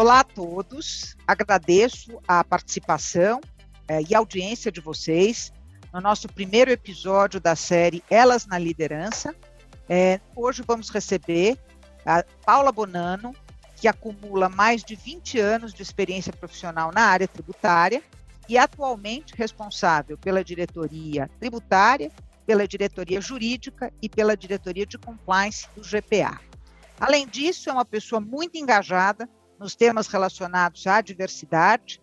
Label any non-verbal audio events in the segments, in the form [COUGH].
Olá a todos, agradeço a participação eh, e audiência de vocês no nosso primeiro episódio da série Elas na Liderança. Eh, hoje vamos receber a Paula Bonano, que acumula mais de 20 anos de experiência profissional na área tributária e atualmente responsável pela diretoria tributária, pela diretoria jurídica e pela diretoria de compliance do GPA. Além disso, é uma pessoa muito engajada nos temas relacionados à diversidade,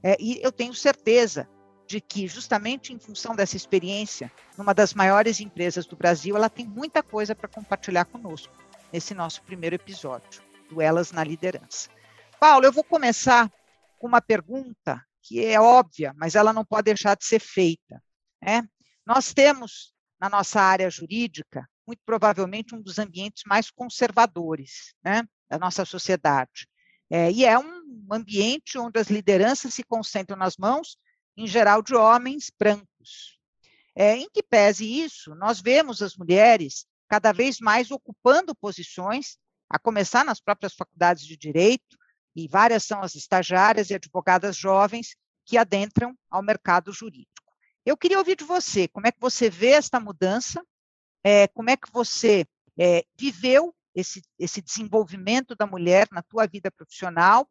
é, e eu tenho certeza de que, justamente em função dessa experiência, numa das maiores empresas do Brasil, ela tem muita coisa para compartilhar conosco nesse nosso primeiro episódio do Elas na Liderança. Paulo, eu vou começar com uma pergunta que é óbvia, mas ela não pode deixar de ser feita. Né? Nós temos, na nossa área jurídica, muito provavelmente um dos ambientes mais conservadores né, da nossa sociedade. É, e é um ambiente onde as lideranças se concentram nas mãos, em geral, de homens brancos. É, em que pese isso, nós vemos as mulheres cada vez mais ocupando posições, a começar nas próprias faculdades de direito, e várias são as estagiárias e advogadas jovens que adentram ao mercado jurídico. Eu queria ouvir de você, como é que você vê esta mudança, é, como é que você é, viveu esse, esse desenvolvimento da mulher na tua vida profissional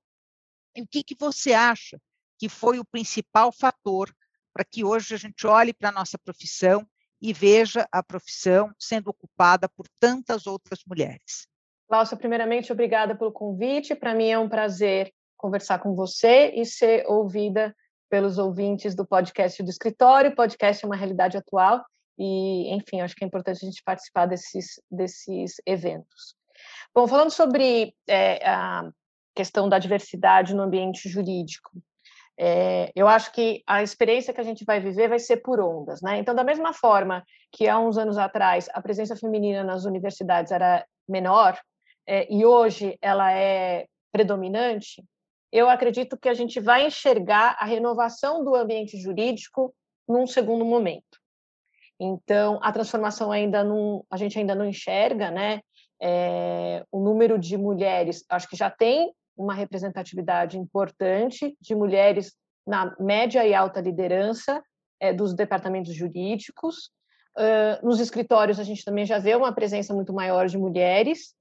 e o que, que você acha que foi o principal fator para que hoje a gente olhe para a nossa profissão e veja a profissão sendo ocupada por tantas outras mulheres. Cláudia, primeiramente, obrigada pelo convite. Para mim é um prazer conversar com você e ser ouvida pelos ouvintes do podcast do escritório. O podcast é uma realidade atual e, enfim, acho que é importante a gente participar desses, desses eventos. Bom, falando sobre é, a questão da diversidade no ambiente jurídico, é, eu acho que a experiência que a gente vai viver vai ser por ondas, né? Então, da mesma forma que há uns anos atrás a presença feminina nas universidades era menor é, e hoje ela é predominante, eu acredito que a gente vai enxergar a renovação do ambiente jurídico num segundo momento. Então, a transformação ainda não, a gente ainda não enxerga, né? É, o número de mulheres, acho que já tem uma representatividade importante de mulheres na média e alta liderança é, dos departamentos jurídicos. Uh, nos escritórios, a gente também já vê uma presença muito maior de mulheres,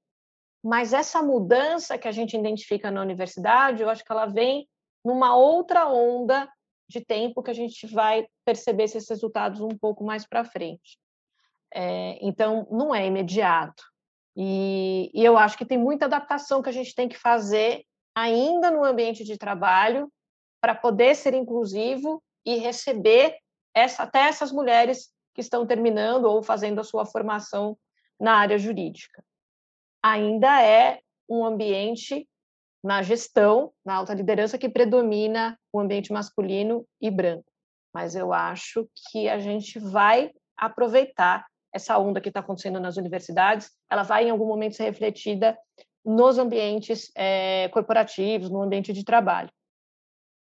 mas essa mudança que a gente identifica na universidade, eu acho que ela vem numa outra onda de tempo que a gente vai perceber esses resultados um pouco mais para frente. É, então, não é imediato. E, e, eu acho que tem muita adaptação que a gente tem que fazer ainda no ambiente de trabalho para poder ser inclusivo e receber essa, até essas mulheres que estão terminando ou fazendo a sua formação na área jurídica. Ainda é um ambiente na gestão, na alta liderança, que predomina o ambiente masculino e branco. Mas eu acho que a gente vai aproveitar essa onda que está acontecendo nas universidades, ela vai em algum momento ser refletida nos ambientes é, corporativos, no ambiente de trabalho.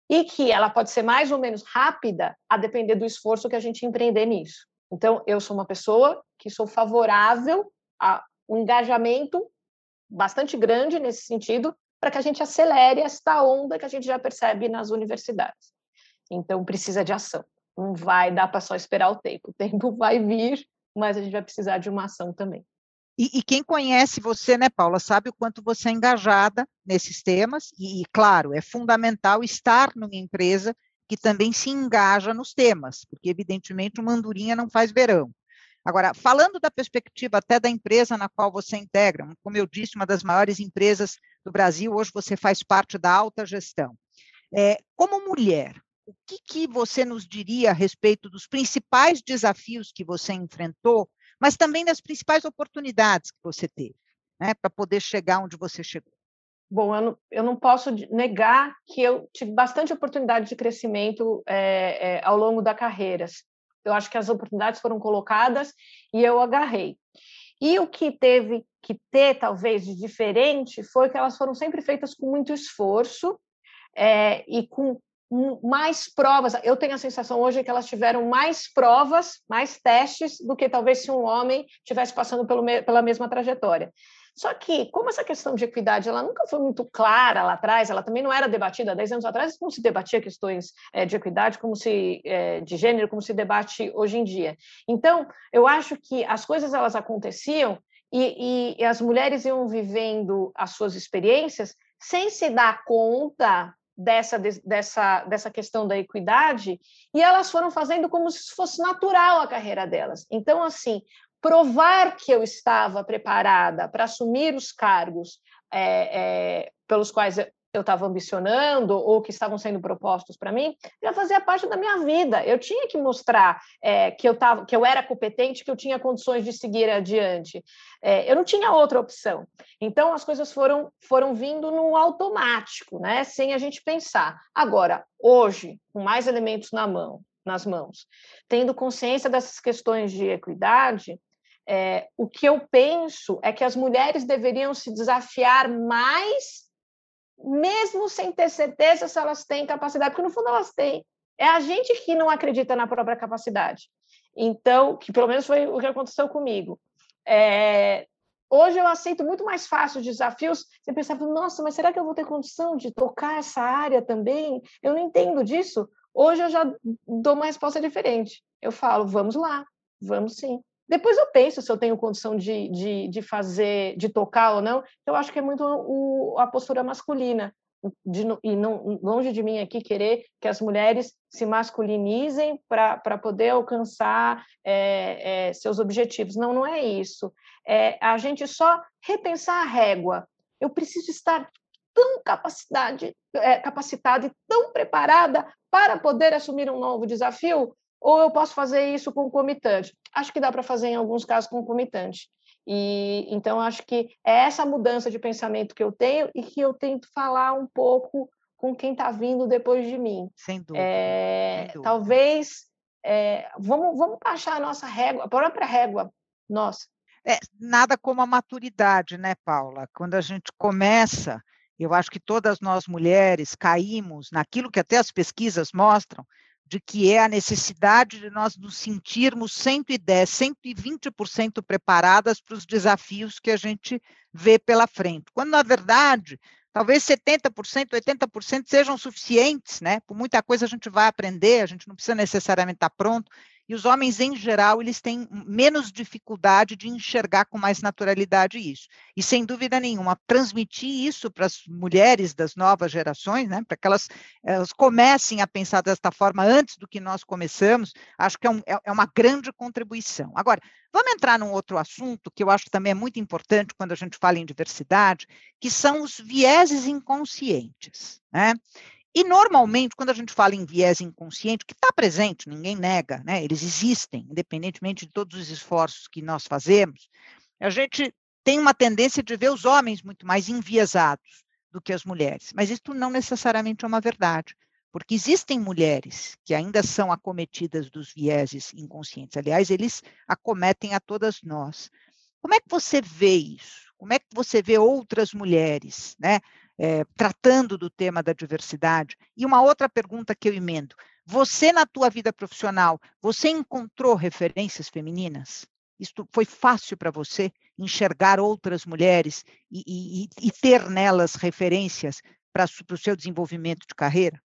E que ela pode ser mais ou menos rápida a depender do esforço que a gente empreender nisso. Então, eu sou uma pessoa que sou favorável a um engajamento bastante grande nesse sentido, para que a gente acelere esta onda que a gente já percebe nas universidades. Então, precisa de ação. Não vai dar para só esperar o tempo. O tempo vai vir, mas a gente vai precisar de uma ação também. E, e, quem conhece você, né, Paula, sabe o quanto você é engajada nesses temas, e, e, claro, é fundamental estar numa empresa que também se engaja nos temas, porque, evidentemente, uma andorinha não faz verão. Agora, falando da perspectiva até da empresa na qual você integra, como eu disse, uma das maiores empresas do Brasil, hoje você faz parte da alta gestão. É, como mulher, o que, que você nos diria a respeito dos principais desafios que você enfrentou, mas também das principais oportunidades que você teve, né, para poder chegar onde você chegou? Bom, eu não, eu não, posso negar que eu tive bastante oportunidade de crescimento é, é, ao longo da carreira. Eu acho que as oportunidades foram colocadas e eu agarrei. E o que teve que ter, talvez, de diferente foi que elas foram sempre feitas com muito esforço é, e com mais provas. Eu tenho a sensação hoje que elas tiveram mais provas, mais testes, do que talvez se um homem tivesse passando pelo, pela mesma trajetória. Só que, como essa questão de equidade ela nunca foi muito clara lá atrás, ela também não era debatida há 10 anos atrás, como se debatia questões é, de equidade, como se é, de gênero, como se debate hoje em dia. Então, eu acho que as coisas elas aconteciam e, e, e as mulheres iam vivendo as suas experiências sem se dar conta dessa, dessa, dessa questão da equidade, e elas foram fazendo como se fosse natural a carreira delas. Então, assim, provar que eu estava preparada para assumir os cargos é, é, pelos quais eu estava ambicionando ou que estavam sendo propostos para mim, já fazia parte da minha vida. Eu tinha que mostrar é, que eu tava, que eu era competente, que eu tinha condições de seguir adiante. Eu não tinha outra opção. Então as coisas foram foram vindo no automático, né? Sem a gente pensar. Agora, hoje, com mais elementos na mão, nas mãos, tendo consciência dessas questões de equidade, é, o que eu penso é que as mulheres deveriam se desafiar mais mesmo sem ter certeza se elas têm capacidade, porque no fundo elas têm. É a gente que não acredita na própria capacidade. Então, que pelo menos foi o que aconteceu comigo. É, hoje eu aceito muito mais fácil desafios. Você pensava, nossa, mas será que eu vou ter condição de tocar essa área também? Eu não entendo disso. Hoje eu já dou uma resposta diferente. Eu falo, vamos lá, vamos sim. Depois eu penso se eu tenho condição de, de, de fazer, de tocar ou não. Eu acho que é muito o, a postura masculina. De, e não, longe de mim aqui querer que as mulheres se masculinizem para poder alcançar é, é, seus objetivos. Não, não é isso. É a gente só repensar a régua. Eu preciso estar tão capacidade, é, capacitada e tão preparada para poder assumir um novo desafio ou eu posso fazer isso concomitante? Acho que dá para fazer em alguns casos concomitante. E então acho que é essa mudança de pensamento que eu tenho e que eu tento falar um pouco com quem está vindo depois de mim. Sem dúvida. É, sem dúvida. Talvez é, vamos, vamos baixar a nossa régua, a própria régua nossa. É, nada como a maturidade, né, Paula? Quando a gente começa, eu acho que todas nós mulheres caímos naquilo que até as pesquisas mostram, de que é a necessidade de nós nos sentirmos 110, 120% preparadas para os desafios que a gente vê pela frente. Quando, na verdade, talvez 70%, 80% sejam suficientes, né? Por muita coisa a gente vai aprender, a gente não precisa necessariamente estar pronto, e os homens, em geral, eles têm menos dificuldade de enxergar com mais naturalidade isso. E, sem dúvida nenhuma, transmitir isso para as mulheres das novas gerações, né, para que elas, elas, comecem a pensar desta forma antes do que nós começamos, acho que é, um, é, é uma grande contribuição. Agora, vamos entrar num outro assunto que eu acho também é muito importante quando a gente fala em diversidade, que são os vieses inconscientes. Né? E, normalmente, quando a gente fala em viés inconsciente, que está presente, ninguém nega, né? eles existem, independentemente de todos os esforços que nós fazemos, a gente tem uma tendência de ver os homens muito mais enviesados do que as mulheres. Mas isso não necessariamente é uma verdade, porque existem mulheres que ainda são acometidas dos vieses inconscientes. Aliás, eles acometem a todas nós. Como é que você vê isso? Como é que você vê outras mulheres, né? É, tratando do tema da diversidade. E uma outra pergunta que eu emendo: você na tua vida profissional, você encontrou referências femininas? Isto foi fácil para você enxergar outras mulheres e, e, e ter nelas referências para o seu desenvolvimento de carreira?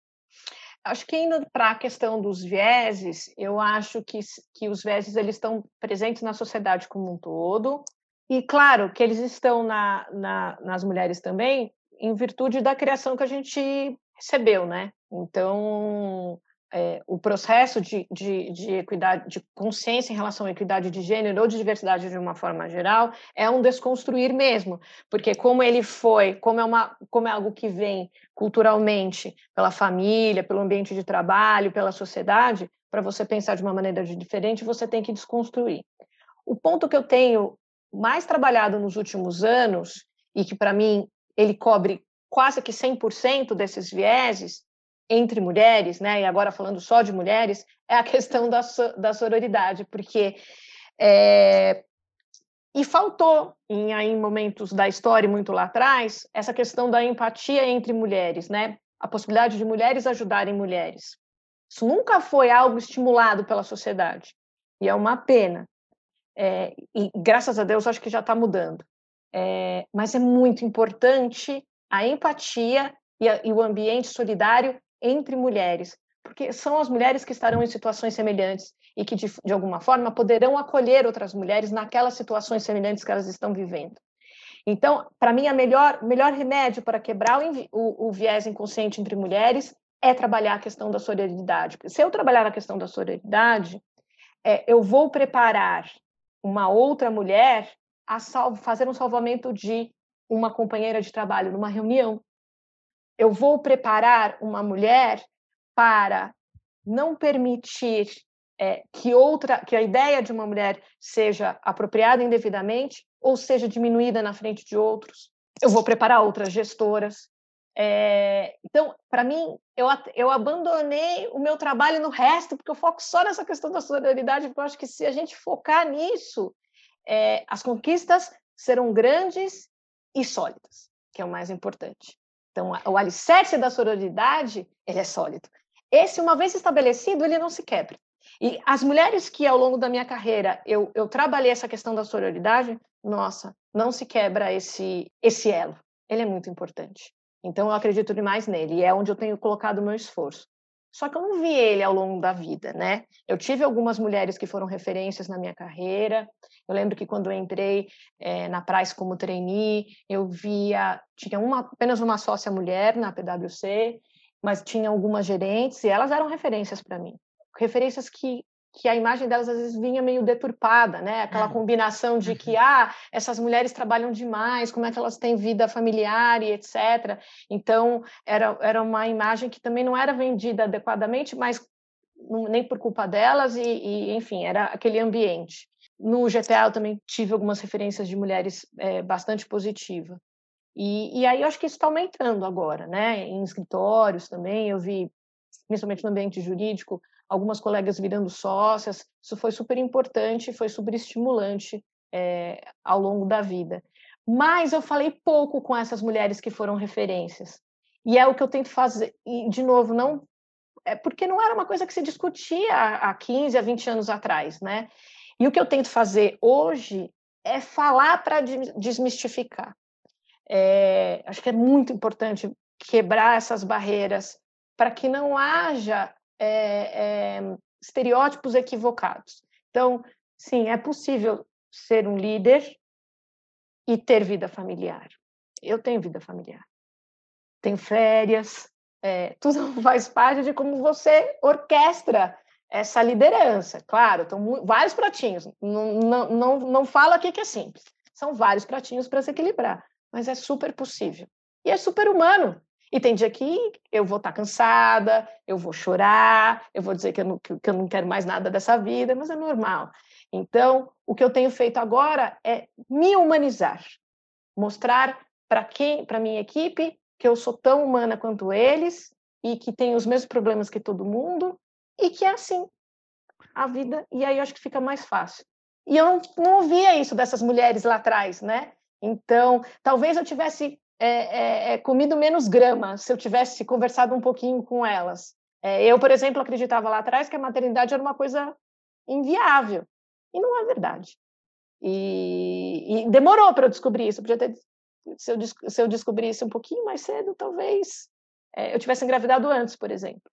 Acho que indo para a questão dos vieses, eu acho que, que os vieses eles estão presentes na sociedade como um todo, e claro que eles estão na, na, nas mulheres também, em virtude da criação que a gente recebeu, né? Então, é, o processo de, de, de, equidade, de consciência em relação à equidade de gênero ou de diversidade de uma forma geral, é um desconstruir mesmo, porque como ele foi, como é, uma, como é algo que vem culturalmente pela família, pelo ambiente de trabalho, pela sociedade, para você pensar de uma maneira diferente, você tem que desconstruir. O ponto que eu tenho mais trabalhado nos últimos anos, e que para mim ele cobre quase que 100% desses vieses entre mulheres, né? E agora falando só de mulheres, é a [LAUGHS] questão da, da sororidade, porque é, e faltou em, em momentos da história muito lá atrás essa questão da empatia entre mulheres, né? A possibilidade de mulheres ajudarem mulheres. Isso nunca foi algo estimulado pela sociedade e é uma pena. É, e graças a Deus acho que já está mudando. É, mas é muito importante a empatia e, a, e o ambiente solidário entre mulheres, porque são as mulheres que estarão em situações semelhantes e que, de, de alguma forma, poderão acolher outras mulheres naquelas situações semelhantes que elas estão vivendo. Então, para mim, o melhor, melhor remédio para quebrar o, o, o, viés inconsciente entre mulheres é trabalhar a questão da. Porque se eu trabalhar a questão da sororidade, é, eu vou preparar uma outra mulher a salvo, fazer um salvamento de uma companheira de trabalho numa reunião. Eu vou preparar uma mulher para não permitir é, que outra, que a ideia de uma mulher seja apropriada indevidamente ou seja diminuída na frente de outros. Eu vou preparar outras gestoras. É, então, para mim, eu, eu abandonei o meu trabalho no resto, porque eu foco só nessa questão da solidariedade, porque eu acho que se a gente focar nisso, é, as conquistas serão grandes e sólidas, que é o mais importante. Então, o alicerce da sororidade, ele é sólido. Esse, uma vez estabelecido, ele não se quebra. E as mulheres que, ao longo da minha carreira, eu, eu trabalhei essa questão da sororidade, nossa, não se quebra esse, esse elo. Ele é muito importante. Então, eu acredito demais nele, e é onde eu tenho colocado o meu esforço. Só que eu não vi ele ao longo da vida, né? Eu tive algumas mulheres que foram referências na minha carreira. Eu lembro que quando eu entrei é, na Price como trainee, eu via tinha uma, apenas uma sócia mulher na PwC, mas tinha algumas gerentes e elas eram referências para mim. Referências que que a imagem delas às vezes vinha meio deturpada, né? Aquela uhum. combinação de que uhum. ah, essas mulheres trabalham demais, como é que elas têm vida familiar e etc. Então era, era uma imagem que também não era vendida adequadamente, mas nem por culpa delas e, e enfim era aquele ambiente. No GTA eu também tive algumas referências de mulheres é, bastante positivas. E, e aí eu acho que isso está aumentando agora, né? Em escritórios também eu vi, principalmente no ambiente jurídico, algumas colegas virando sócias. Isso foi super importante, foi super estimulante é, ao longo da vida. Mas eu falei pouco com essas mulheres que foram referências. E é o que eu tento fazer. E, de novo, não. É porque não era uma coisa que se discutia há 15, há 20 anos atrás, né? E o que eu tento fazer hoje é falar para desmistificar. É, acho que é muito importante quebrar essas barreiras para que não haja é, é, estereótipos equivocados. Então, sim, é possível ser um líder e ter vida familiar. Eu tenho vida familiar, tenho férias, é, [LAUGHS] tudo faz parte de como você orquestra essa liderança. Claro, estão vários pratinhos. Não, não, não, não falo aqui que é simples. São vários pratinhos para se equilibrar, mas é super possível. E é super humano. E tem dia que eu vou estar cansada, eu vou chorar, eu vou dizer que eu, não, que eu não quero mais nada dessa vida, mas é normal. Então, o que eu tenho feito agora é me humanizar, mostrar para quem, para minha equipe, que eu sou tão humana quanto eles e que tenho os mesmos problemas que todo mundo e que é assim a vida. E aí eu acho que fica mais fácil. E eu não, não ouvia isso dessas mulheres lá atrás, né? Então, talvez eu tivesse é, é, é, comido menos grama se eu tivesse conversado um pouquinho com elas. É, eu, por exemplo, acreditava lá atrás que a maternidade era uma coisa inviável. E não é verdade. E, e demorou para eu descobrir isso. Eu ter, se, eu, se eu descobrisse um pouquinho mais cedo, talvez é, eu tivesse engravidado antes, por exemplo.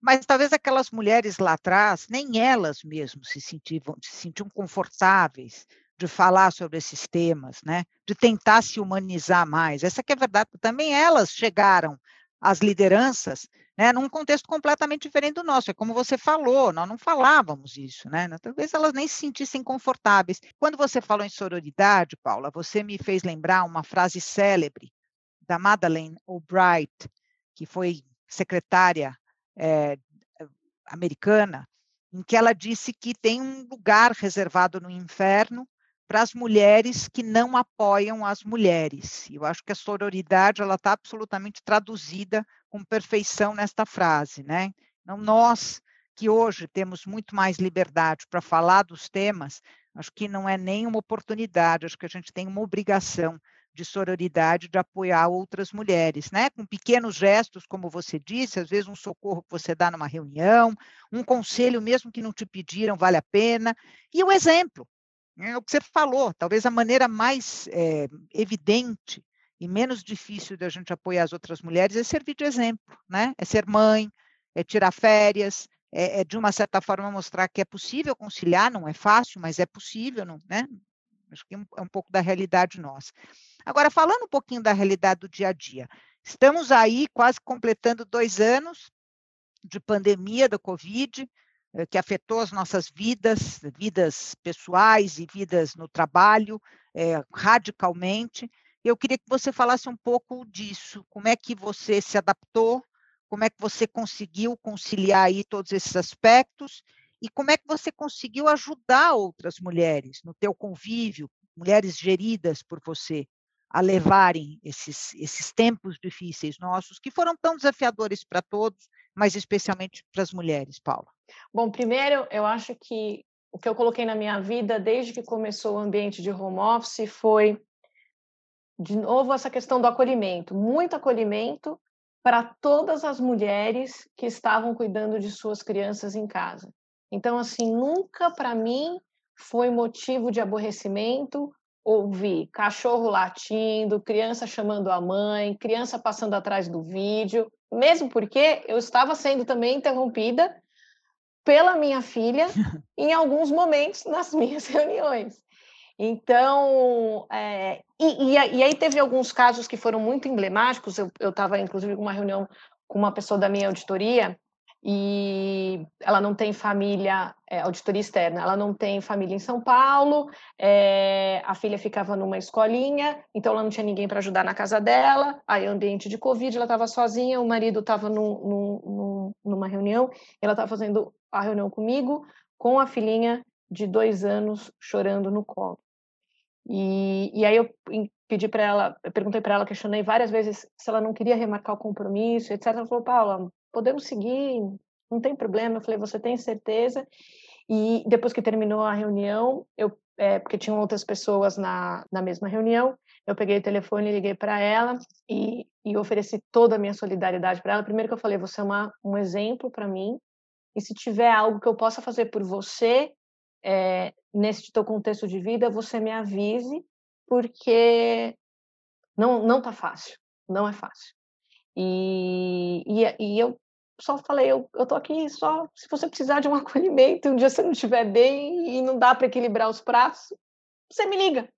Mas talvez aquelas mulheres lá atrás, nem elas mesmo se se sentiam confortáveis de falar sobre esses temas, né? de tentar se humanizar mais. Essa que é a verdade. Também elas chegaram às lideranças né, num contexto completamente diferente do nosso. É como você falou, nós não falávamos isso, né? Talvez elas nem se sentissem confortáveis. Quando você falou em sororidade, Paula, você me fez lembrar uma frase célebre da Madeleine Albright, que foi secretária é, americana, em que ela disse que tem um lugar reservado no inferno para as mulheres que não apoiam as mulheres. Eu acho que a sororidade ela está absolutamente traduzida com perfeição nesta frase, né? Então, nós que hoje temos muito mais liberdade para falar dos temas, acho que não é nem uma oportunidade, acho que a gente tem uma obrigação de sororidade, de apoiar outras mulheres, né? Com pequenos gestos, como você disse, às vezes um socorro que você dá numa reunião, um conselho mesmo que não te pediram vale a pena, e o exemplo, É o que você falou, talvez a maneira mais é, evidente e menos difícil da gente apoiar as outras mulheres é servir de exemplo, né? É ser mãe, é tirar férias, é, é, de uma certa forma mostrar que é possível conciliar, não é fácil, mas é possível, não, né? Acho que é um, é pouco da realidade nossa. Agora, falando um pouquinho da realidade do dia a dia, estamos aí quase completando dois anos de pandemia da Covid, que afetou as nossas vidas, vidas pessoais e vidas no trabalho, é, radicalmente. Eu queria que você falasse um pouco disso, como é que você se adaptou, como é que você conseguiu conciliar aí todos esses aspectos e como é que você conseguiu ajudar outras mulheres no teu convívio, mulheres geridas por você, a levarem esses, esses tempos difíceis nossos, que foram tão desafiadores para todos, mas especialmente para as mulheres, Paula? Bom, primeiro, eu acho que o que eu coloquei na minha vida desde que começou o ambiente de home office foi, de novo, essa questão do acolhimento muito acolhimento para todas as mulheres que estavam cuidando de suas crianças em casa. Então, assim, nunca para mim foi motivo de aborrecimento ouvir cachorro latindo, criança chamando a mãe, criança passando atrás do vídeo, mesmo porque eu estava sendo também interrompida pela minha filha [LAUGHS] em alguns momentos nas [LAUGHS] minhas reuniões. Então, é, e, e, aí teve alguns casos que foram muito emblemáticos. Eu estava, inclusive, com uma reunião com uma pessoa da minha auditoria e ela não tem família, é, auditoria externa, ela não tem família em São Paulo, é, a filha ficava numa escolinha, então ela não tinha ninguém para ajudar na casa dela, aí ambiente de Covid, ela estava sozinha, o marido estava numa reunião, ela estava fazendo a reunião comigo, com a filhinha de dois anos chorando no colo. E, e aí eu pedi para ela, perguntei para ela, questionei várias vezes se ela não queria remarcar o compromisso, etc. Ela falou, Paula, podemos seguir, não tem problema. Eu falei, você tem certeza? E depois que terminou a reunião, eu, é, porque tinham outras pessoas na, na mesma reunião, eu peguei o telefone, liguei para ela e, e ofereci toda a minha solidariedade para ela. Primeiro que eu falei, você é uma, um exemplo para mim, e se tiver algo que eu possa fazer por você, é, nesse teu contexto de vida, você me avise, porque não não tá fácil, não é fácil. E, e, e eu só falei, eu, eu tô aqui só se você precisar de um [LAUGHS] acolhimento, um dia você não estiver bem e não dá para equilibrar os pratos, você me liga,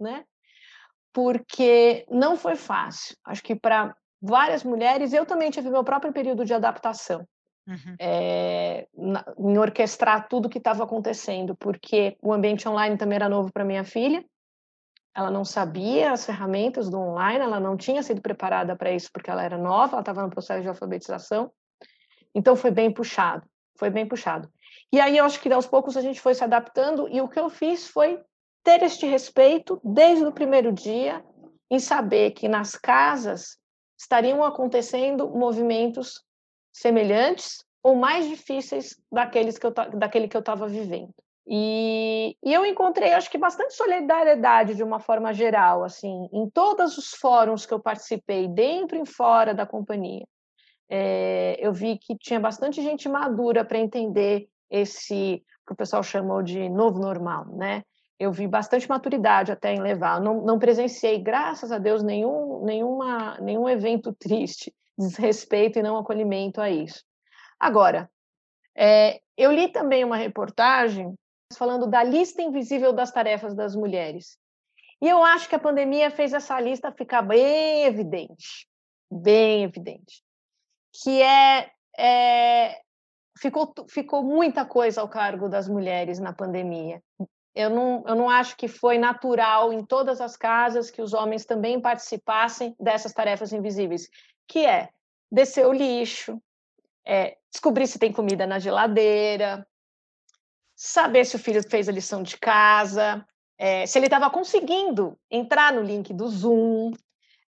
né? Porque não foi fácil. Acho que para várias mulheres, eu também tive meu próprio período de adaptação. Uhum. É, na, em orquestrar tudo que estava acontecendo, porque o ambiente online também era novo para minha filha, ela não sabia as ferramentas do online, ela não tinha sido preparada para isso porque ela era nova, ela estava no processo de alfabetização. Então foi bem puxado, foi bem puxado. E aí eu acho que aos poucos a gente foi se adaptando e o que eu fiz foi ter este respeito desde o primeiro dia em saber que nas casas estariam acontecendo movimentos semelhantes ou mais difíceis daqueles que eu, daquele que eu estava vivendo. E, e, eu encontrei, acho que, bastante solidariedade de uma forma geral, assim, em todos os fóruns que eu participei, dentro e fora da companhia é, eu vi que tinha bastante gente madura para entender esse que o pessoal chamou de novo normal, né? Eu vi bastante maturidade até em levar. Não, não presenciei, graças a Deus, nenhum, nenhuma, nenhum evento [LAUGHS] triste, desrespeito e não acolhimento a isso. Agora, é, eu li também uma reportagem falando da lista invisível das tarefas das mulheres. E eu acho que a pandemia fez essa lista ficar bem evidente, bem evidente que é, é ficou, ficou muita coisa ao cargo das mulheres na pandemia. Eu não, eu não acho que foi natural em todas as casas que os homens também participassem dessas tarefas invisíveis, que é descer o lixo, é, descobrir se tem comida na geladeira, saber se o filho fez a lição de casa, é, se ele estava conseguindo entrar no link do Zoom,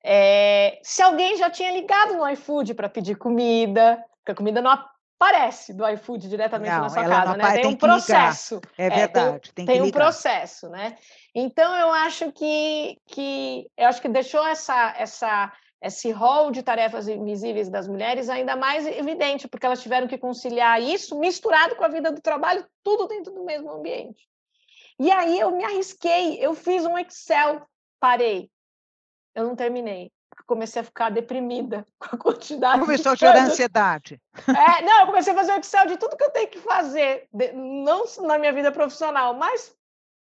é, se alguém já tinha ligado no iFood para pedir comida, porque a comida não aparece do iFood diretamente não, na sua casa, né? Tem, tem um processo. É verdade. É, tem, tem um processo, né? Então eu acho que, que eu acho que deixou essa, essa, esse rol de tarefas invisíveis das mulheres ainda mais evidente, porque elas tiveram que conciliar isso misturado com a vida do trabalho, tudo dentro do mesmo ambiente. E aí eu me arrisquei, eu fiz um Excel, parei. Eu não terminei. Comecei a ficar deprimida [LAUGHS] com a quantidade. Começou a gerar ansiedade. É, [LAUGHS] não, eu comecei a fazer o Excel de tudo que eu tenho que fazer, não na minha vida profissional, mas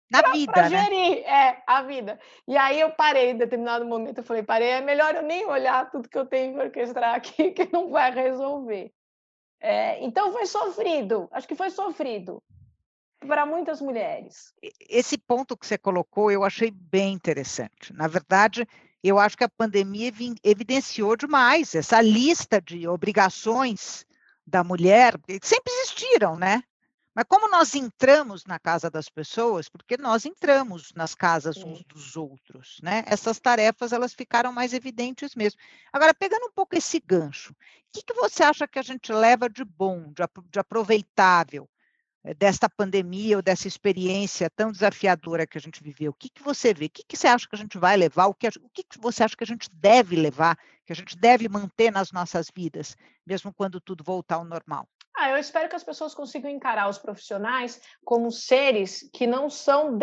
na pra, vida, pra né? gerir, é, a vida. E aí eu parei, em determinado momento, eu falei, parei, é melhor eu nem olhar tudo que eu tenho que orquestrar aqui, [LAUGHS] que não vai resolver. É, então foi sofrido, acho que foi sofrido para muitas mulheres. Esse ponto que você colocou eu achei bem interessante. Na verdade, eu acho que a pandemia evidenciou demais essa lista de obrigações da mulher, que sempre existiram, né? Mas como nós entramos na casa das pessoas, porque nós entramos nas casas uns dos outros, né? Essas tarefas elas ficaram mais evidentes mesmo. Agora, pegando um pouco esse gancho, o que, que você acha que a gente leva de bom, de, aproveitável desta pandemia ou dessa experiência tão desafiadora que a gente viveu? O que, que você vê? O que, que você acha que a gente vai levar? O que, o que você acha que a gente deve levar, que a gente deve manter nas nossas vidas, mesmo quando tudo voltar ao normal? Ah, eu espero que as pessoas consigam encarar os profissionais como seres que não são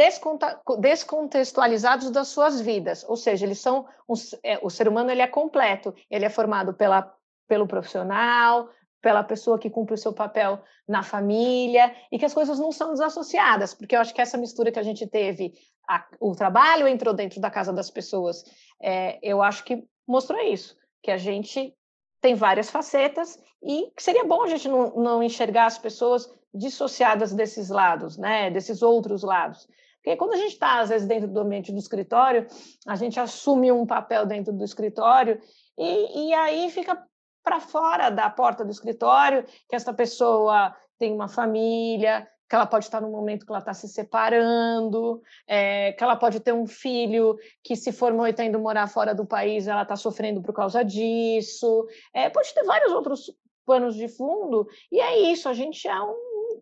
descontextualizados das suas vidas, ou seja, eles são um, é, o ser humano ele é completo, ele é formado pela, pelo profissional, pela pessoa que cumpre o seu papel na família e que as coisas não são desassociadas, porque eu acho que essa mistura que a gente teve, a, o trabalho entrou dentro da casa das pessoas, é, eu acho que mostrou isso, que a gente tem várias facetas e que seria bom a gente não, não enxergar as pessoas dissociadas desses lados, né, desses outros lados. Porque quando a gente está, às vezes, dentro do ambiente do escritório, a gente assume um papel dentro do escritório e, e aí fica para fora da porta do escritório que essa pessoa tem uma família, que ela pode estar no momento que ela está se separando, é, que ela pode ter um filho que se formou e está indo morar fora do país, ela está sofrendo por causa disso, é, pode ter vários outros panos de fundo, e é isso, a gente é um,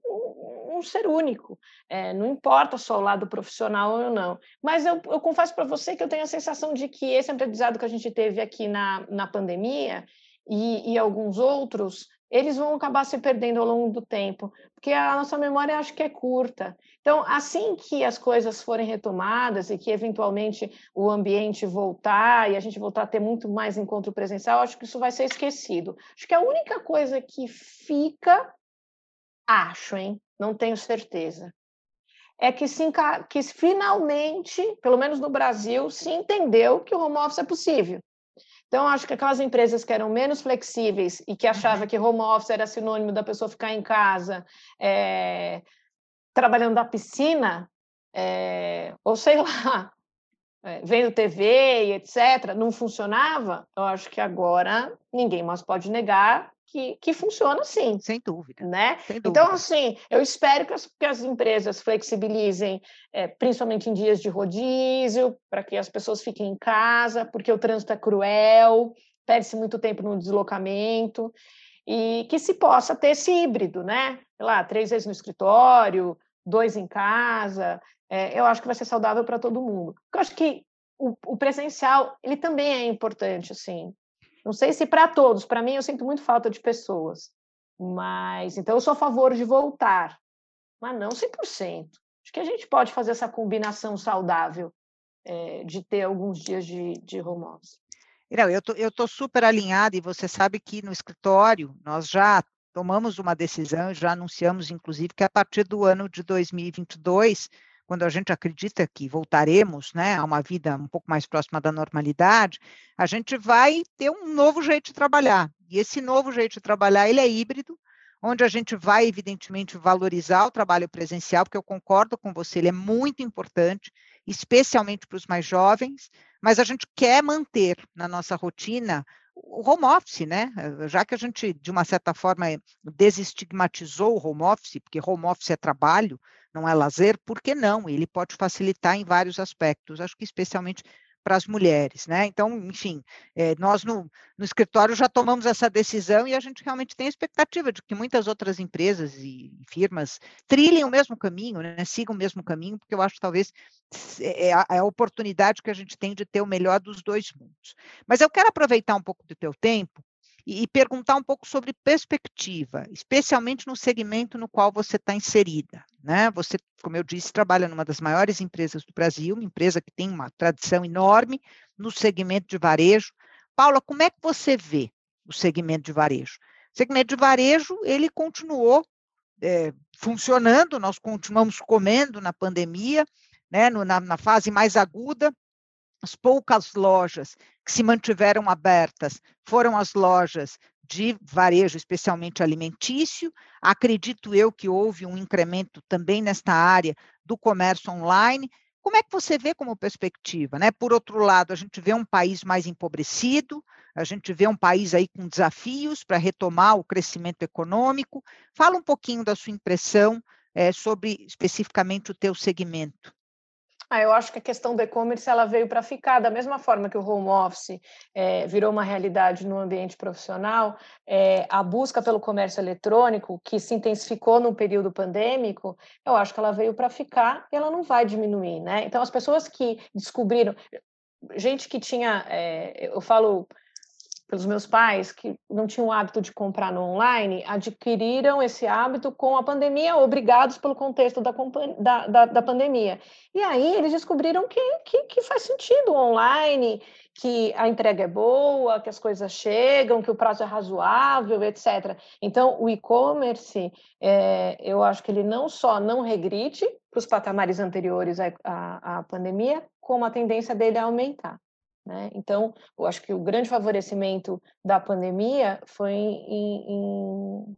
um, um ser único, é, não importa só o lado profissional ou não. Mas eu, eu confesso para você que eu tenho a sensação de que esse aprendizado que a gente teve aqui na, na pandemia, e, e, alguns outros eles vão acabar se perdendo ao longo do tempo, porque a nossa memória acho que é curta. Então, assim que as coisas forem retomadas e que eventualmente o ambiente voltar e a gente voltar a ter muito mais encontro presencial, acho que isso vai ser esquecido. Acho que a única coisa que fica, acho, hein? Não tenho certeza. É que, se, que finalmente, pelo menos no Brasil, se entendeu que o home office é possível. Então, acho que aquelas empresas que eram menos flexíveis e que achavam uhum. que home office era sinônimo da pessoa ficar em casa é, trabalhando da piscina, é, ou sei [LAUGHS] lá, é, vendo TV e etc., não funcionava, eu acho que agora ninguém mais pode negar que, que funciona sim. Sem dúvida. Né? Sem então, dúvida. Então, assim, eu espero que as, que as empresas flexibilizem, é, principalmente em dias de rodízio, para que as pessoas fiquem em casa, porque o trânsito é cruel, perde-se muito tempo no deslocamento, e que se possa ter esse híbrido, né? Sei lá, três vezes no escritório, dois em casa, é, eu acho que vai ser saudável para todo mundo. Porque eu acho que o, o presencial, ele também é importante, assim, não sei se para todos, para mim eu sinto muito falta de pessoas. Mas então eu sou a favor de voltar, mas não 100%. Acho que a gente pode fazer essa combinação saudável é, de ter alguns dias de, de home office. Não, eu tô, estou super alinhada e você sabe que no escritório nós já tomamos uma decisão, já anunciamos, inclusive, que a partir do ano de 2022 quando a gente acredita que voltaremos né, a uma vida um pouco mais próxima da normalidade, a gente vai ter um novo jeito de trabalhar. E esse novo jeito de trabalhar, ele é híbrido, onde a gente vai, evidentemente, valorizar o trabalho presencial, porque eu concordo com você, ele é muito importante, especialmente para os mais jovens, mas a gente quer manter na nossa rotina o home office, né? Já que a gente, de uma certa forma, desestigmatizou o home office, porque home office é trabalho, não é lazer, por que não? Ele pode facilitar em vários aspectos, acho que especialmente para as mulheres, né? Então, enfim, é, nós no, no, escritório já tomamos essa decisão e a gente realmente tem a expectativa de que muitas outras empresas e firmas trilhem o mesmo caminho, né? Sigam o mesmo caminho, porque eu acho que talvez é, é a, é a oportunidade que a gente tem de ter o melhor dos dois mundos. Mas eu quero aproveitar um pouco do teu tempo e, e perguntar um pouco sobre perspectiva, especialmente no segmento no qual você está inserida, né? Você, como eu disse, trabalha numa das maiores empresas do Brasil, uma empresa que tem uma tradição enorme no segmento de varejo. Paula, como é que você vê o segmento de varejo? O segmento de varejo, ele continuou é, funcionando, nós continuamos comendo na pandemia, né, no, na, na fase mais aguda, as poucas lojas que se mantiveram abertas foram as lojas de varejo, especialmente alimentício. Acredito eu que houve um incremento também nesta área do comércio online. Como é que você vê como perspectiva? Né? Por outro lado, a gente vê um país mais empobrecido, a gente vê um país aí com desafios para retomar o crescimento econômico. Fala um pouquinho da sua impressão é, sobre especificamente o teu segmento. Ah, eu acho que a questão do e-commerce ela veio para ficar, da mesma forma que o home office é, virou uma realidade no ambiente profissional, é, a busca pelo comércio eletrônico, que se intensificou no período pandêmico, eu acho que ela veio para ficar e ela não vai diminuir, né? Então, as pessoas que descobriram, gente que tinha, é, eu falo pelos meus pais, que não tinham o hábito de comprar no online, adquiriram esse hábito com a pandemia, obrigados pelo contexto da, da, da, da pandemia. E aí eles descobriram que, que, que, faz sentido online, que a entrega é boa, que as coisas chegam, que o prazo é razoável, etc. Então, o e-commerce, é, eu acho que ele não só não regride para os patamares anteriores à, à, à pandemia, como a tendência dele é aumentar. Né? Então, eu acho que o grande favorecimento da pandemia foi em, em,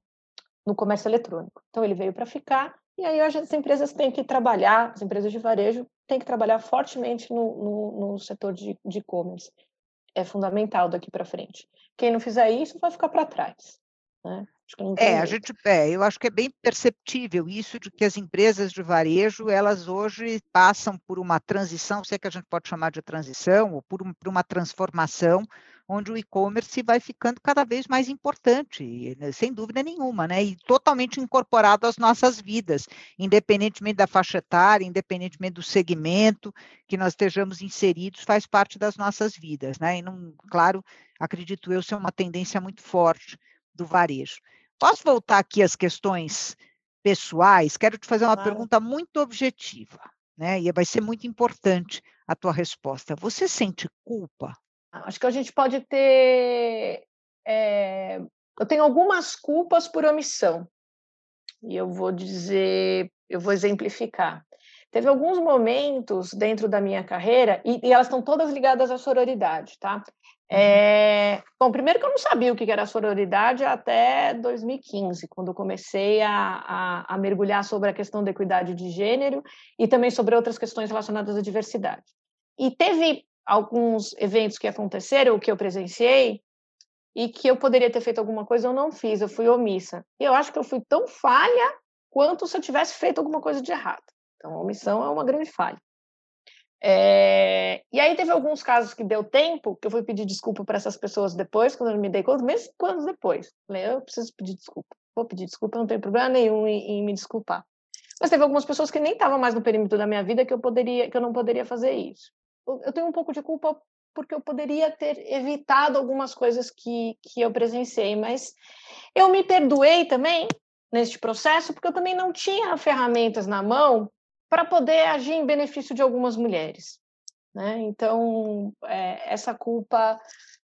no comércio eletrônico. Então, ele veio para ficar, e aí as empresas têm que trabalhar, as empresas de varejo têm que trabalhar fortemente no, no, no setor de e-commerce. É fundamental daqui para frente. Quem não fizer isso vai ficar para trás. Né? é, a gente, é, eu acho que é bem perceptível isso de que as empresas de varejo, elas hoje passam por uma transição, se é que a gente pode chamar de transição, ou por, um, por uma transformação, onde o e-commerce vai ficando cada vez mais importante, né, sem dúvida nenhuma, né? E totalmente incorporado às nossas vidas, independentemente da faixa etária, independentemente do segmento que nós estejamos inseridos, faz parte das nossas vidas, né? E não, claro, acredito eu ser uma tendência muito forte do varejo. Posso voltar aqui às questões pessoais? Quero te fazer uma claro. pergunta muito objetiva, né? E vai ser muito importante a tua resposta. Você sente culpa? Ah, acho que a gente pode ter. É... Eu tenho algumas culpas por omissão. E eu vou dizer, eu vou exemplificar. Teve alguns momentos dentro da minha carreira, e, e elas estão todas ligadas à sororidade, tá? É, bom, primeiro que eu não sabia o que era sororidade até 2015, quando comecei a, a, a, mergulhar sobre a questão da equidade de gênero e também sobre outras questões relacionadas à diversidade. E teve alguns eventos que aconteceram, que eu presenciei, e que eu poderia ter feito alguma coisa, eu não fiz, eu fui omissa. E eu acho que eu fui tão falha quanto se eu tivesse feito alguma coisa de errado. Então, omissão é uma grande falha. É, e aí teve alguns casos que deu tempo, que eu fui pedir desculpa para essas pessoas depois, quando eu me dei conta, mesmo anos depois. Falei, eu preciso pedir desculpa. Vou pedir desculpa, não tem problema nenhum em, em me desculpar. Mas teve algumas pessoas que nem estavam mais no perímetro da minha vida que eu poderia, que eu não poderia fazer isso. Eu tenho um pouco de culpa porque eu poderia ter evitado algumas coisas que, que eu presenciei, mas eu me perdoei também neste processo porque eu também não tinha ferramentas na mão para poder agir em benefício de algumas mulheres. Né? Então, é, essa culpa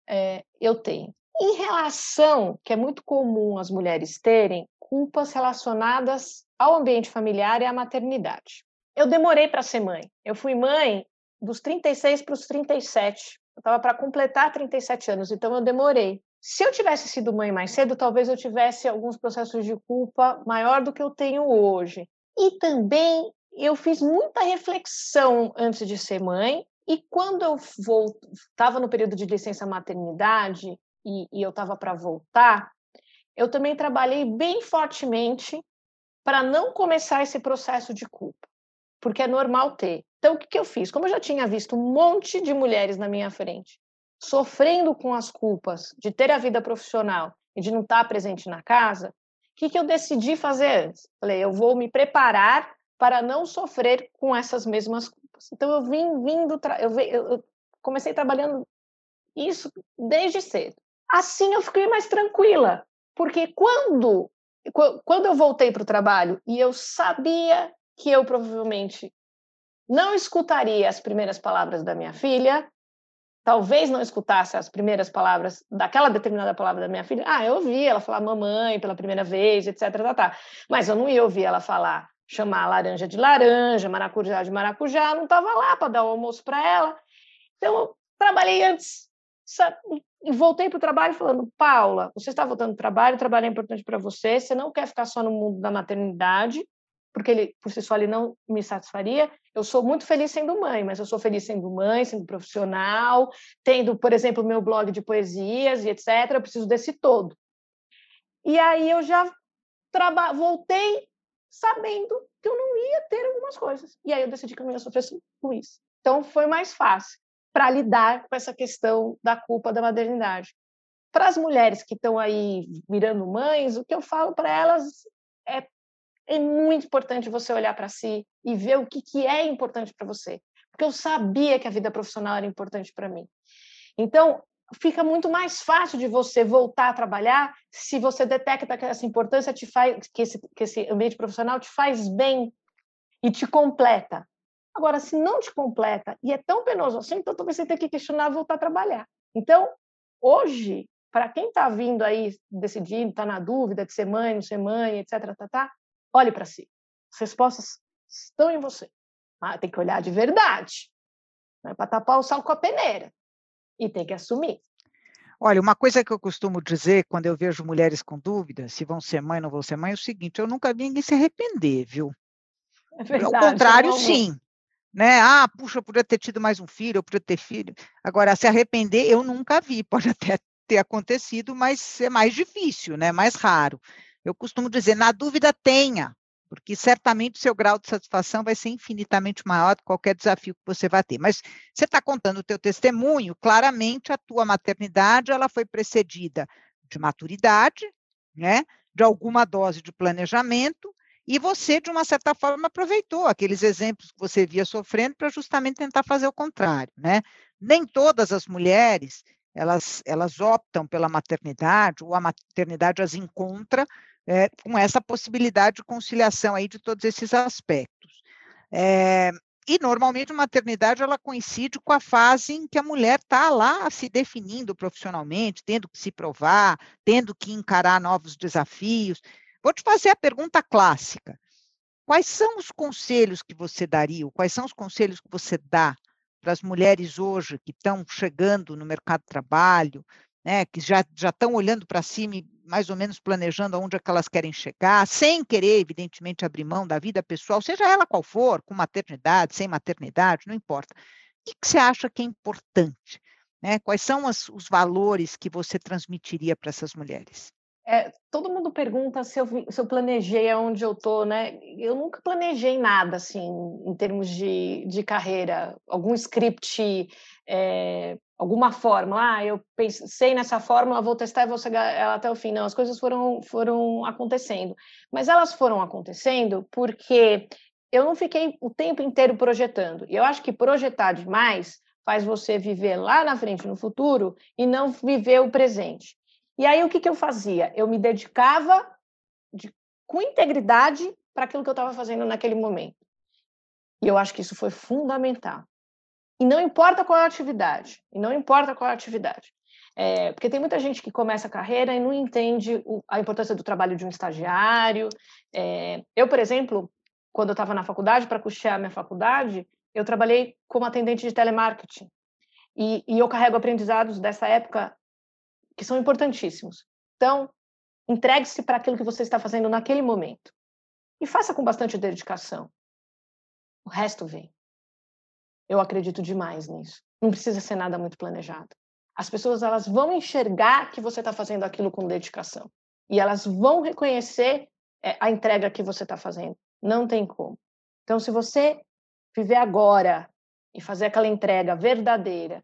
é, eu tenho. Em relação, que é muito comum as mulheres terem, culpas relacionadas ao ambiente familiar e à maternidade. Eu demorei para ser mãe. Eu fui mãe dos 36 para os 37. Eu estava para completar 37 anos, então eu demorei. Se eu tivesse sido mãe mais cedo, talvez eu tivesse alguns processos de culpa maior do que eu tenho hoje. E também eu fiz muita reflexão antes de ser mãe, e quando eu estava no período de licença maternidade e, e eu estava para voltar, eu também trabalhei bem fortemente para não começar esse processo de culpa, porque é normal ter. Então, o que, que eu fiz? Como eu já tinha visto um monte de mulheres na minha frente sofrendo com as culpas de ter a vida profissional e de não estar presente na casa, o que, que eu decidi fazer antes? Falei, eu vou me preparar para não sofrer com essas mesmas culpas. Então eu vim vindo, eu, eu comecei trabalhando isso desde cedo. Assim eu fiquei mais tranquila, porque quando quando eu voltei para o trabalho e eu sabia que eu provavelmente não escutaria as primeiras palavras da minha filha, talvez não escutasse as primeiras palavras daquela determinada palavra da minha filha. Ah, eu ouvi ela falar mamãe pela primeira vez, etc. Tá, tá. Mas eu não ia ouvir ela falar, chamar laranja de laranja, maracujá de maracujá, não estava lá para dar o almoço para ela. Então, eu trabalhei antes e voltei para o trabalho falando, Paula, você está voltando para o trabalho, o trabalho é importante para você, você não quer ficar só no mundo da maternidade, porque ele por si só ele não me satisfaria. Eu sou muito feliz sendo mãe, mas eu sou feliz sendo mãe, sendo profissional, tendo, por exemplo, meu blog de poesias e etc. Eu preciso desse todo. E aí eu já voltei sabendo que eu não ia ter algumas coisas. E aí eu decidi que eu não ia sofrer com isso. Então foi mais fácil para lidar com essa questão da culpa da maternidade. Para as mulheres que estão aí virando mães, o que eu falo para elas é é muito importante você olhar para si e ver o que, que é importante para você. Porque eu sabia que a vida profissional era importante para mim. Então, fica muito mais fácil de você voltar a trabalhar se você detecta que essa importância te faz, que esse, que esse ambiente profissional te faz bem e te completa. Agora, se não te completa e é tão penoso assim, então talvez você tenha que questionar voltar a trabalhar. Então, hoje, para quem está vindo aí decidindo, está na dúvida de ser mãe, não ser mãe, etc., tá, tá, Olhe para si. As respostas estão em você. Ah, tem que olhar de verdade. Não é para tapar o sal com a peneira. E tem que assumir. Olha, uma coisa que eu costumo dizer quando eu vejo mulheres com dúvidas se vão ser mãe ou não vão ser mãe é o seguinte: eu nunca vi ninguém se arrepender, viu? É verdade, Ao contrário, sim. Né? Ah, puxa, eu podia ter tido mais um filho, eu podia ter filho. Agora, se arrepender, eu nunca vi. [LAUGHS] Pode até ter acontecido, mas é mais difícil, né? Mais raro. Eu costumo dizer, na dúvida, tenha, porque certamente o seu grau de satisfação vai ser infinitamente maior do que qualquer desafio que você vai ter. Mas você está contando o teu testemunho, claramente a tua maternidade ela foi precedida de maturidade, né, de alguma dose de planejamento, e você, de uma certa forma, aproveitou aqueles exemplos que você via sofrendo para justamente tentar fazer o contrário, né? Nem todas as mulheres elas, elas optam pela maternidade, ou a maternidade as encontra é, com essa possibilidade de conciliação aí de todos esses aspectos. É, e normalmente a maternidade ela coincide com a fase em que a mulher está lá se definindo profissionalmente, tendo que se provar, tendo que encarar novos desafios. Vou te fazer a pergunta clássica. Quais são os conselhos que você daria, quais são os conselhos que você dá para as mulheres hoje que estão chegando no mercado de trabalho, né, que já, já estão olhando para cima e mais ou menos planejando aonde é que elas querem chegar, sem querer, evidentemente, abrir mão da vida pessoal, seja ela qual for, com maternidade, sem maternidade, não importa. O que, você acha que é importante? Né? Quais são as, os valores que você transmitiria para essas mulheres? É, todo mundo pergunta se eu, se eu planejei aonde eu estou, né? Eu nunca planejei nada, assim, em termos de, de carreira. Algum script é, alguma fórmula, ah, eu pensei nessa fórmula, vou testar e vou chegar ela até o fim. Não, as coisas foram, foram acontecendo. Mas elas foram acontecendo porque eu não fiquei o tempo inteiro projetando. E eu acho que projetar demais faz você viver lá na frente, no futuro, e não viver o presente. E aí, o que, que eu fazia? Eu me dedicava de, com integridade para aquilo que eu estava fazendo naquele momento. E eu acho que isso foi fundamental. E não importa qual é a atividade, e não importa qual é a atividade. É, porque tem muita gente que começa a carreira e não entende o, a importância do trabalho de um estagiário. É, eu, por exemplo, quando eu estava na faculdade, para custear a minha faculdade, eu trabalhei como atendente de telemarketing. E, e eu carrego aprendizados dessa época que são importantíssimos. Então, entregue-se para aquilo que você está fazendo naquele momento. E faça com bastante dedicação. O resto vem. Eu acredito demais nisso. Não precisa ser nada muito planejado. As pessoas elas vão enxergar que você está fazendo aquilo com dedicação e elas vão reconhecer é, a entrega que você está fazendo. Não tem como. Então, se você viver agora e fazer aquela entrega verdadeira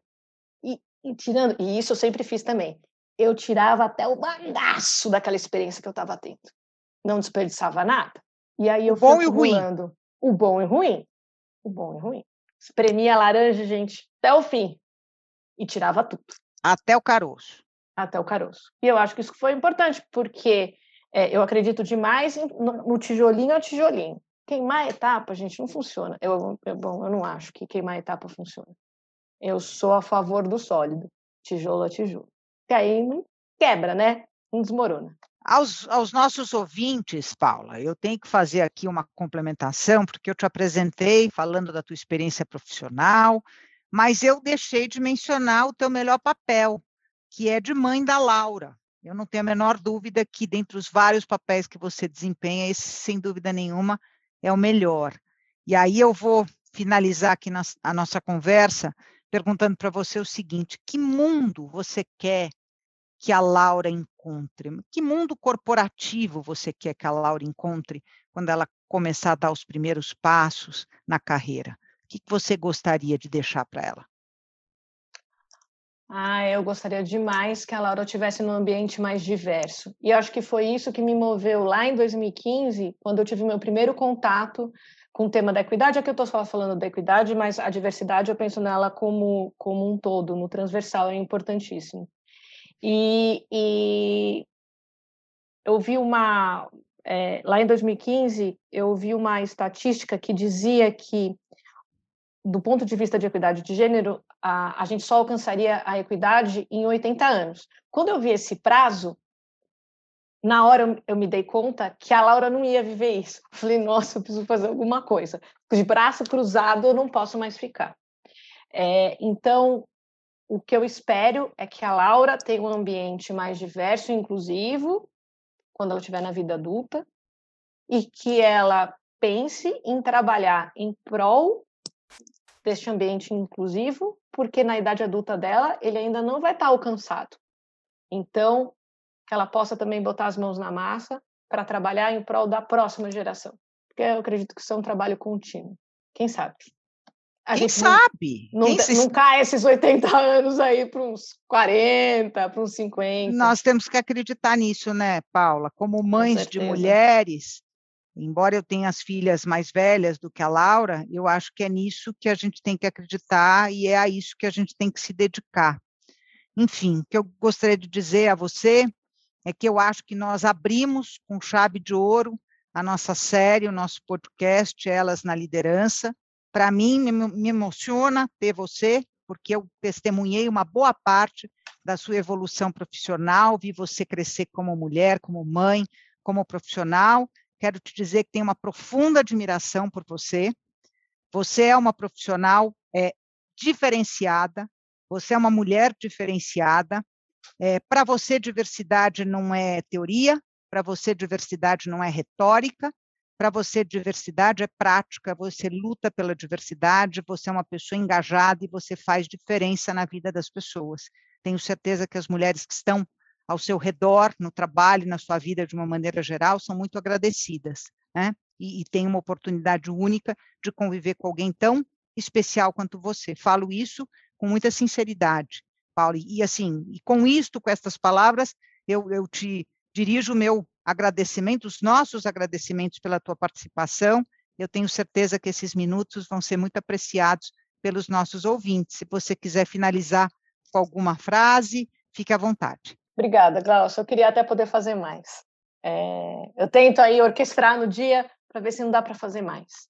e, e tirando, e isso eu sempre fiz também, eu tirava até o bagaço daquela experiência que eu estava tendo. Não desperdiçava nada. E aí eu o bom e ruim. O bom e ruim. O bom e ruim espremia a laranja, gente, até o fim. E tirava tudo. Até o caroço. Até o caroço. E eu acho que isso foi importante, porque É, eu acredito demais no, no tijolinho ao tijolinho. Queimar etapa, gente, não funciona. Eu, eu, bom, eu não acho que queimar etapa funciona. Eu sou a favor do sólido, tijolo a tijolo. Que aí não quebra, né? Não desmorona. Aos, aos, nossos ouvintes, Paula, eu tenho que fazer aqui uma complementação, porque eu te apresentei falando da tua experiência profissional, mas eu deixei de mencionar o teu melhor papel, que é de mãe da Laura. Eu não tenho a menor dúvida que, dentre os vários papéis que você desempenha, esse, sem dúvida nenhuma, é o melhor. E aí eu vou finalizar aqui na, a nossa conversa perguntando para você o seguinte: que mundo você quer que a Laura encontre? Que mundo corporativo você quer que a Laura encontre quando ela começar a dar os primeiros passos na carreira? O que você gostaria de deixar para ela? Ah, eu gostaria demais que a Laura estivesse num ambiente mais diverso. E acho que foi isso que me moveu lá em 2015, quando eu tive meu primeiro contato com o tema da equidade. Aqui eu estou só falando da equidade, mas a diversidade eu penso nela como, como um todo, no transversal, é importantíssimo. E, e eu vi uma. É, lá em 2015, eu vi uma estatística que dizia que do ponto de vista de equidade de gênero, a, a gente só alcançaria a equidade em 80 anos. Quando eu vi esse prazo, na hora eu, eu, me dei conta que a Laura não ia viver isso. [LAUGHS] falei, nossa, eu preciso fazer alguma coisa. De braço cruzado eu não posso mais ficar. É, então, o que eu espero é que a Laura tenha um ambiente mais diverso e inclusivo quando ela estiver na vida adulta e que ela pense em trabalhar em prol deste ambiente inclusivo, porque na idade adulta dela ele ainda não vai estar alcançado. Então, que ela possa também botar as mãos na massa para trabalhar em prol da próxima geração. Porque eu acredito que isso é um trabalho contínuo. Quem sabe? A Quem sabe? Não, Quem não, se... não cai esses 80 [LAUGHS] anos aí para uns 40, para uns 50. Nós temos que acreditar nisso, né, Paula? Como mães de mulheres, Embora eu tenha as filhas mais velhas do que a Laura, eu acho que é nisso que a gente tem que acreditar e é a isso que a gente tem que se dedicar. Enfim, o que eu gostaria de dizer a você é que eu acho que nós abrimos com chave de ouro a nossa série, o nosso podcast, Elas na Liderança. Para mim, me emociona ter você, porque eu testemunhei uma boa parte da sua evolução profissional, vi você crescer como mulher, como mãe, como profissional, quero te dizer que tenho uma profunda admiração por você. Você é uma profissional é, diferenciada, você é uma mulher diferenciada. É, para você, diversidade não é teoria, para você, diversidade não é retórica, para você, diversidade é prática, você luta pela diversidade, você é uma pessoa engajada e você faz diferença na vida das pessoas. Tenho certeza que as mulheres que estão ao seu redor, no trabalho, na sua vida de uma maneira geral, são muito agradecidas, né? E, e têm uma oportunidade única de conviver com alguém tão especial quanto você. Falo isso com muita sinceridade, Paulo. E assim, e com isto, com estas palavras, eu, eu te dirijo o meu agradecimento, os nossos agradecimentos pela tua participação. Eu tenho certeza que esses minutos vão ser muito apreciados pelos nossos ouvintes. Se você quiser finalizar com alguma frase, fique à vontade. Obrigada, Glaucio. Eu queria até poder fazer mais. É, eu tento aí orquestrar no dia para ver se não dá para fazer mais.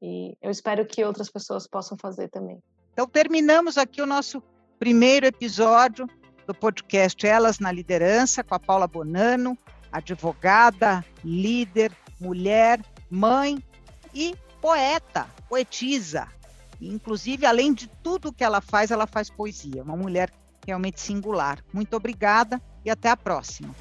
E eu espero que outras pessoas possam fazer também. Então, terminamos aqui o nosso primeiro episódio do podcast Elas na Liderança, com a Paula Bonano, advogada, líder, mulher, mãe e poeta, poetisa. Inclusive, além de tudo que ela faz, ela faz poesia. Uma mulher realmente singular. Muito obrigada e até a próxima.